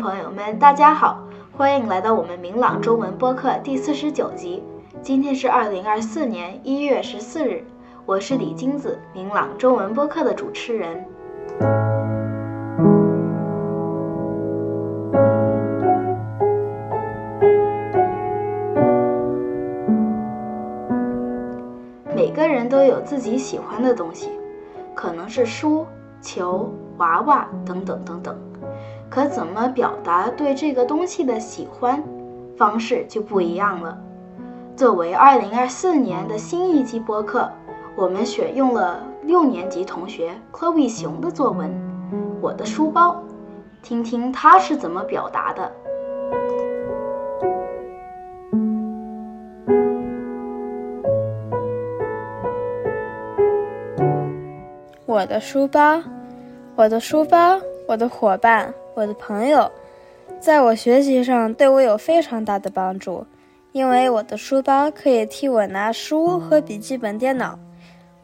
朋友们大家好，欢迎来到我们明朗中文播客第四十九集。今天是二零二四年一月十四日，我是李金子，明朗中文播客的主持人。每个人都有自己喜欢的东西，可能是书、球、娃娃等等等等。可怎么表达对这个东西的喜欢，方式就不一样了。作为二零二四年的新一季播客，我们选用了六年级同学 Chloe 熊的作文《我的书包》，听听他是怎么表达的。我的书包，我的书包，我的伙伴。我的朋友，在我学习上对我有非常大的帮助，因为我的书包可以替我拿书和笔记本电脑，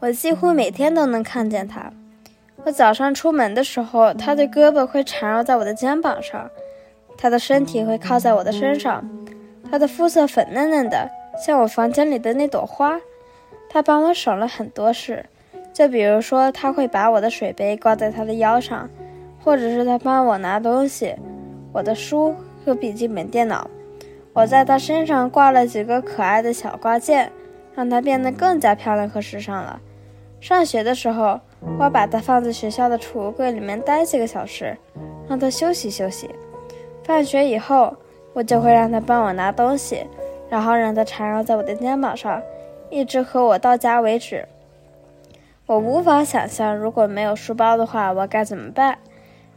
我几乎每天都能看见它。我早上出门的时候，它的胳膊会缠绕在我的肩膀上，它的身体会靠在我的身上，它的肤色粉嫩嫩的，像我房间里的那朵花。它帮我省了很多事，就比如说，它会把我的水杯挂在它的腰上。或者是他帮我拿东西，我的书和笔记本电脑。我在他身上挂了几个可爱的小挂件，让他变得更加漂亮和时尚了。上学的时候，我把它放在学校的储物柜里面待几个小时，让它休息休息。放学以后，我就会让他帮我拿东西，然后让它缠绕在我的肩膀上，一直和我到家为止。我无法想象，如果没有书包的话，我该怎么办。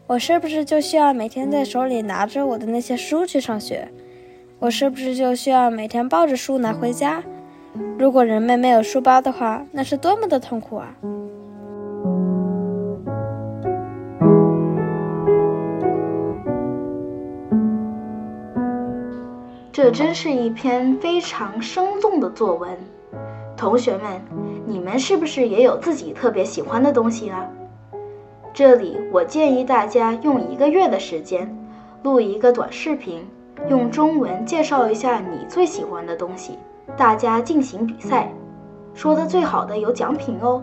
我是不是就需要每天在手里拿着我的那些书去上学？我是不是就需要每天抱着书拿回家？如果人们没有书包的话，那是多么的痛苦啊！这真是一篇非常生动的作文。同学们，你们是不是也有自己特别喜欢的东西啊？这里我建议大家用一个月的时间，录一个短视频，用中文介绍一下你最喜欢的东西，大家进行比赛，说的最好的有奖品哦。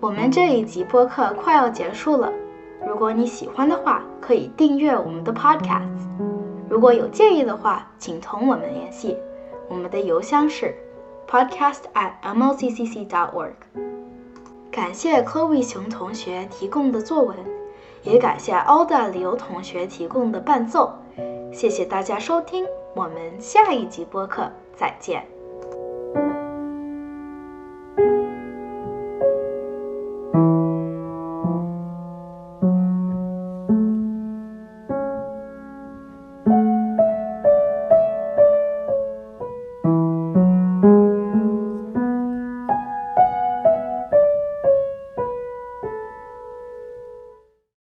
我们这一集播客快要结束了，如果你喜欢的话，可以订阅我们的 Podcast。如果有建议的话，请同我们联系，我们的邮箱是。Podcast at mlccc.org。感谢 Chloe 熊同学提供的作文，也感谢 Alda 刘同学提供的伴奏。谢谢大家收听，我们下一集播客再见。